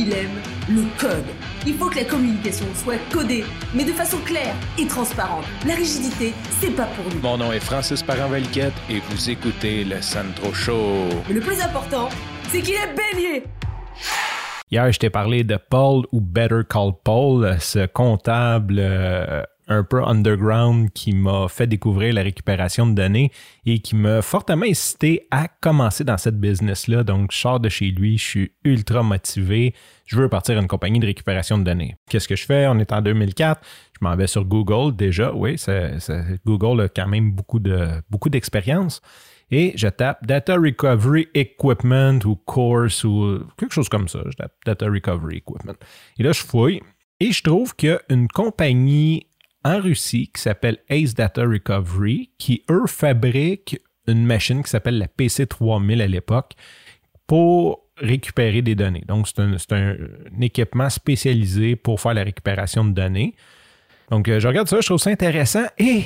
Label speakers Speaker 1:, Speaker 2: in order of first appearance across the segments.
Speaker 1: il aime le code. Il faut que la communication soit codée, mais de façon claire et transparente. La rigidité, c'est pas pour nous.
Speaker 2: Mon nom est Francis Parent-Valquette et vous écoutez le Sandro Show.
Speaker 1: Mais le plus important, c'est qu'il est bélier.
Speaker 2: Hier, je t'ai parlé de Paul ou Better Call Paul, ce comptable euh, un peu underground qui m'a fait découvrir la récupération de données et qui m'a fortement incité à commencer dans cette business-là. Donc, je sors de chez lui, je suis ultra motivé, je veux partir à une compagnie de récupération de données. Qu'est-ce que je fais? On est en 2004, je m'en vais sur Google déjà, oui, Google a quand même beaucoup de beaucoup d'expérience. Et je tape Data Recovery Equipment ou Course ou quelque chose comme ça. Je tape Data Recovery Equipment. Et là, je fouille et je trouve qu'il y a une compagnie en Russie qui s'appelle Ace Data Recovery, qui eux fabriquent une machine qui s'appelle la PC3000 à l'époque pour récupérer des données. Donc, c'est un, équipement spécialisé pour faire la récupération de données. Donc, euh, je regarde ça, je trouve ça intéressant. Et,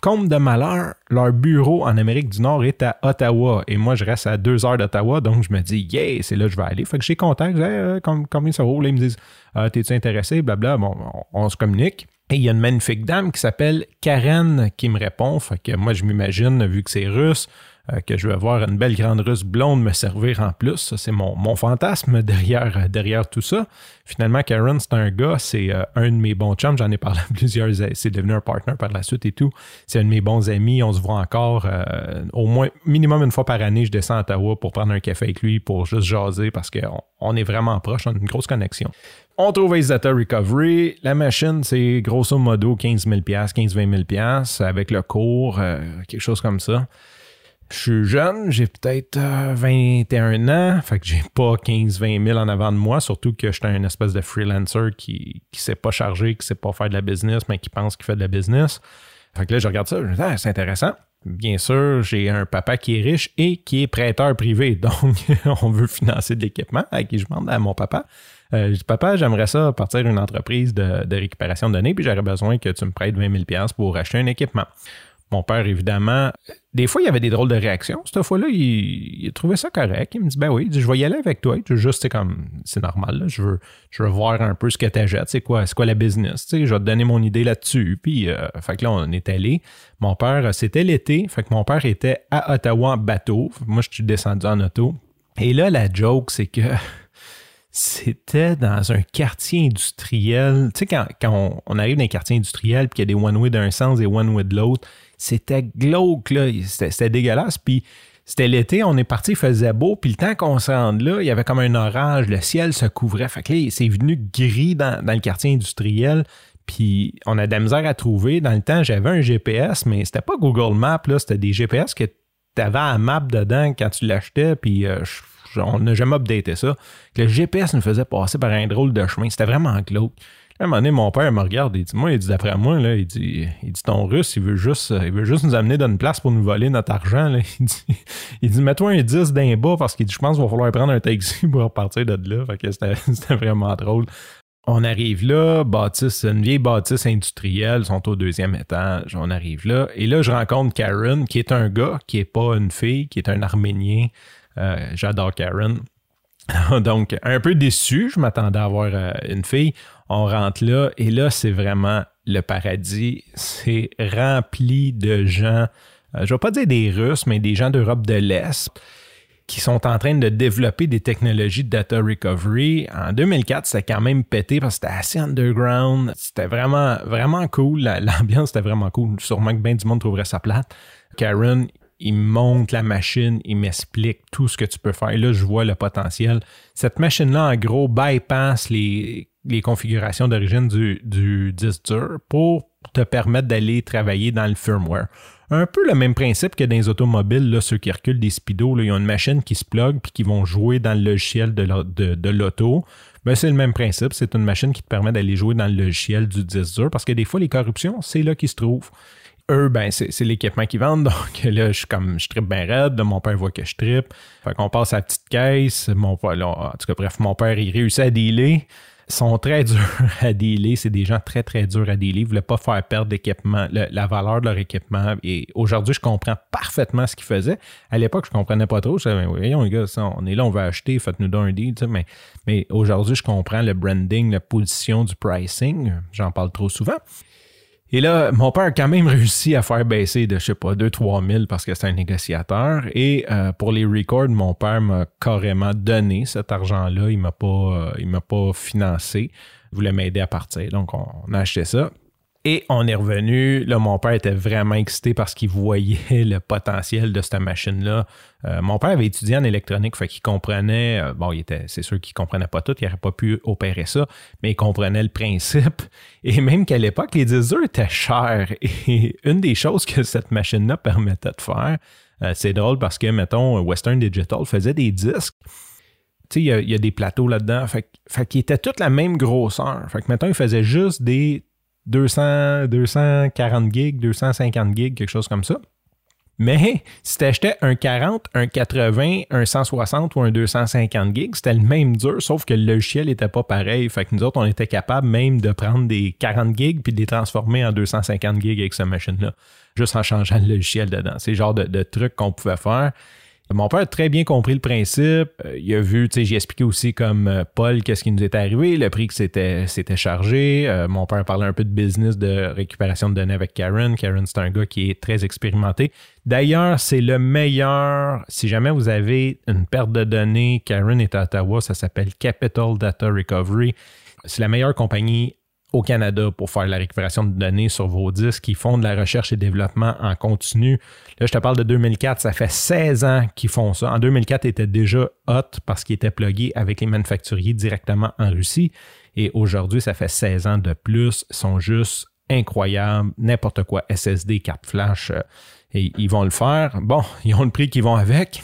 Speaker 2: comme de malheur, leur bureau en Amérique du Nord est à Ottawa. Et moi, je reste à deux heures d'Ottawa. Donc, je me dis, yeah, c'est là que je vais aller. Fait que j'ai contact. Euh, combien ça vaut? Ils me disent, ah, t'es-tu intéressé? Blabla. Bon, on se communique. Il y a une magnifique dame qui s'appelle Karen qui me répond. Moi, je m'imagine, vu que c'est russe, euh, que je vais voir une belle grande russe blonde me servir en plus. C'est mon, fantasme derrière, euh, derrière tout ça. Finalement, Karen, c'est un gars, c'est euh, un de mes bons chums. J'en ai parlé à plusieurs. C'est devenu un partner par la suite et tout. C'est un de mes bons amis. On se voit encore au moins minimum une fois par année. Je descends à Ottawa pour prendre un café avec lui, pour juste jaser parce qu'on on est vraiment proche. On a une grosse connexion. On trouve Ace Data Recovery. La machine, c'est grosso modo 15 000 15-20 000 avec le cours, quelque chose comme ça. Je suis jeune, j'ai peut-être 21 euh, ans, fait que j'ai pas 15-20 000 en avant de moi, surtout que je suis un espèce de freelancer qui ne sait pas charger, qui sait pas faire de la business, mais qui pense qu'il fait de la business. Fait que là, je regarde ça, je me dis, ah, c'est intéressant. Bien sûr, j'ai un papa qui est riche et qui est prêteur privé, donc on veut financer de l'équipement, à qui je demande à mon papa. Euh, je dis, papa, j'aimerais ça partir une entreprise de, de récupération de données, puis j'aurais besoin que tu me prêtes 20 000 pour acheter un équipement. Mon père, évidemment, des fois, il y avait des drôles de réactions. Cette fois-là, il, trouvait ça correct. Il me dit Ben oui, je vais y aller avec toi. Juste, c'est comme, c'est normal. Je, veux, je veux voir un peu ce que tu achètes. C'est quoi, c'est quoi la business? je vais te donner mon idée là-dessus. Puis, euh, fait que là, on est allé. Mon père, c'était l'été. Fait que mon père était à Ottawa en bateau. Moi, je suis descendu en auto. Et là, la joke, c'est que c'était dans un quartier industriel. Tu sais, quand, quand on, arrive dans un quartier industriel puis qu'il y a des one-way d'un sens et one-way de l'autre, c'était glauque, là. C'était dégueulasse. Puis c'était l'été, on est parti, il faisait beau. Puis le temps qu'on se rende là, il y avait comme un orage, le ciel se couvrait. Fait que là, c'est venu gris dans, le quartier industriel. Puis on a de la misère à trouver. Dans le temps, j'avais un GPS, mais c'était pas Google Maps, là. C'était des GPS que tu avais un map dedans quand tu l'achetais. Puis euh, on n'a jamais updaté ça. Le GPS nous faisait passer par un drôle de chemin. C'était vraiment glauque. À un moment donné, mon père me regarde et dit Moi, il dit d'après moi, là, il dit, il dit ton russe, il veut juste, il veut juste nous amener dans une place pour nous voler notre argent. Là. Il dit, il dit Mets-toi un 10 d'un bas parce qu'il dit Je pense qu'il va falloir prendre un taxi pour repartir de là. Fait que c'était, vraiment drôle. On arrive là, bâtisse, une vieille bâtisse industrielle, sont au deuxième étage. On arrive là. Et là, je rencontre Karen, qui est un gars, qui est pas une fille, qui est un Arménien. Euh, j'adore Karen. Donc, un peu déçu, je m'attendais à avoir euh, une fille. On rentre là et là, c'est vraiment le paradis. C'est rempli de gens, euh, je ne vais pas dire des Russes, mais des gens d'Europe de l'Est qui sont en train de développer des technologies de data recovery. En 2004, c'était quand même pété parce que c'était assez underground. C'était vraiment, vraiment cool. L'ambiance était vraiment cool. Sûrement que bien du monde trouverait ça plate. Karen, il monte la machine, il m'explique tout ce que tu peux faire. Et là, je vois le potentiel. Cette machine-là, en gros, bypass les, configurations d'origine du, du disque dur pour te permettre d'aller travailler dans le firmware. Un peu le même principe que dans les automobiles, là, ceux qui reculent des speedos, là, ils ont une machine qui se plug puis qui vont jouer dans le logiciel de l'auto. Ben, c'est le même principe. C'est une machine qui te permet d'aller jouer dans le logiciel du disque dur parce que des fois, les corruptions, c'est là qu'ils se trouvent eux, ben, c'est l'équipement qu'ils vendent. Donc là, je suis comme, je tripe bien raide. mon père voit que je tripe. Fait qu'on passe à la petite caisse. Mon en tout cas, bref, mon père, il réussit à dealer. Sont très durs à dealer. C'est des gens très, très durs à dealer. Ils ne voulaient pas faire perdre l'équipement, la valeur de leur équipement. Et aujourd'hui, je comprends parfaitement ce qu'ils faisaient. À l'époque, je ne comprenais pas trop. Je disais, voyons, les gars, on est là, on va acheter, faites-nous donc un deal. Mais, mais aujourd'hui, je comprends le branding, la position du pricing. J'en parle trop souvent. Et là, mon père a quand même réussi à faire baisser de, je sais pas, 2-3 000 parce que c'est un négociateur. Et euh, pour les records, mon père m'a carrément donné cet argent-là. Il m'a pas, euh, m'a pas financé. Il voulait m'aider à partir. Donc, on a acheté ça. Et on est revenu. Là, mon père était vraiment excité parce qu'il voyait le potentiel de cette machine-là. Euh, mon père avait étudié en électronique, fait qu'il comprenait. Euh, bon, il était, c'est sûr qu'il comprenait pas tout, il n'aurait pas pu opérer ça, mais il comprenait le principe. Et même qu'à l'époque, les disques étaient chers. Et une des choses que cette machine-là permettait de faire, euh, c'est drôle parce que, mettons, Western Digital faisait des disques tu sais, il y, a des plateaux là-dedans. Fait, qu'ils étaient tous la même grosseur. Fait que, mettons, ils faisaient juste des 200, 240 gigs, 250 gigs, quelque chose comme ça. Mais si tu achetais un 40, un 80, un 160 ou un 250 gigs, c'était le même dur, sauf que le logiciel n'était pas pareil. Fait que nous autres, on était capable même de prendre des 40 gigs puis de les transformer en 250 gigs avec cette machine-là, juste en changeant le logiciel dedans. C'est le genre de, de truc qu'on pouvait faire. Mon père a très bien compris le principe. Euh, il a vu, tu sais, j'ai expliqué aussi comme euh, Paul qu'est-ce qui nous est arrivé, le prix que c'était, c'était chargé. Euh, mon père parlait un peu de business de récupération de données avec Karen. Karen, c'est un gars qui est très expérimenté. D'ailleurs, c'est le meilleur. Si jamais vous avez une perte de données, Karen est à Ottawa, ça s'appelle Capital Data Recovery. C'est la meilleure compagnie au Canada pour faire la récupération de données sur vos disques. Ils font de la recherche et développement en continu. Là, je te parle de 2004. Ça fait 16 ans qu'ils font ça. En 2004, ils étaient déjà hot parce qu'ils étaient plugués avec les manufacturiers directement en Russie. Et aujourd'hui, ça fait 16 ans de plus. Ils sont juste incroyables. N'importe quoi. SSD, carte flash. Euh, et ils vont le faire. Bon, ils ont le prix qu'ils vont avec.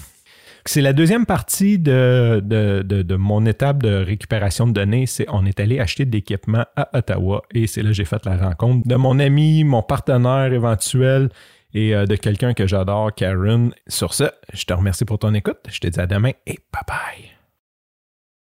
Speaker 2: C'est la deuxième partie de, mon étape de récupération de données. C'est on est allé acheter de l'équipement à Ottawa et c'est là que j'ai fait la rencontre de mon ami, mon partenaire éventuel et euh, de quelqu'un que j'adore, Karen. Sur ce, je te remercie pour ton écoute. Je te dis à demain et bye bye.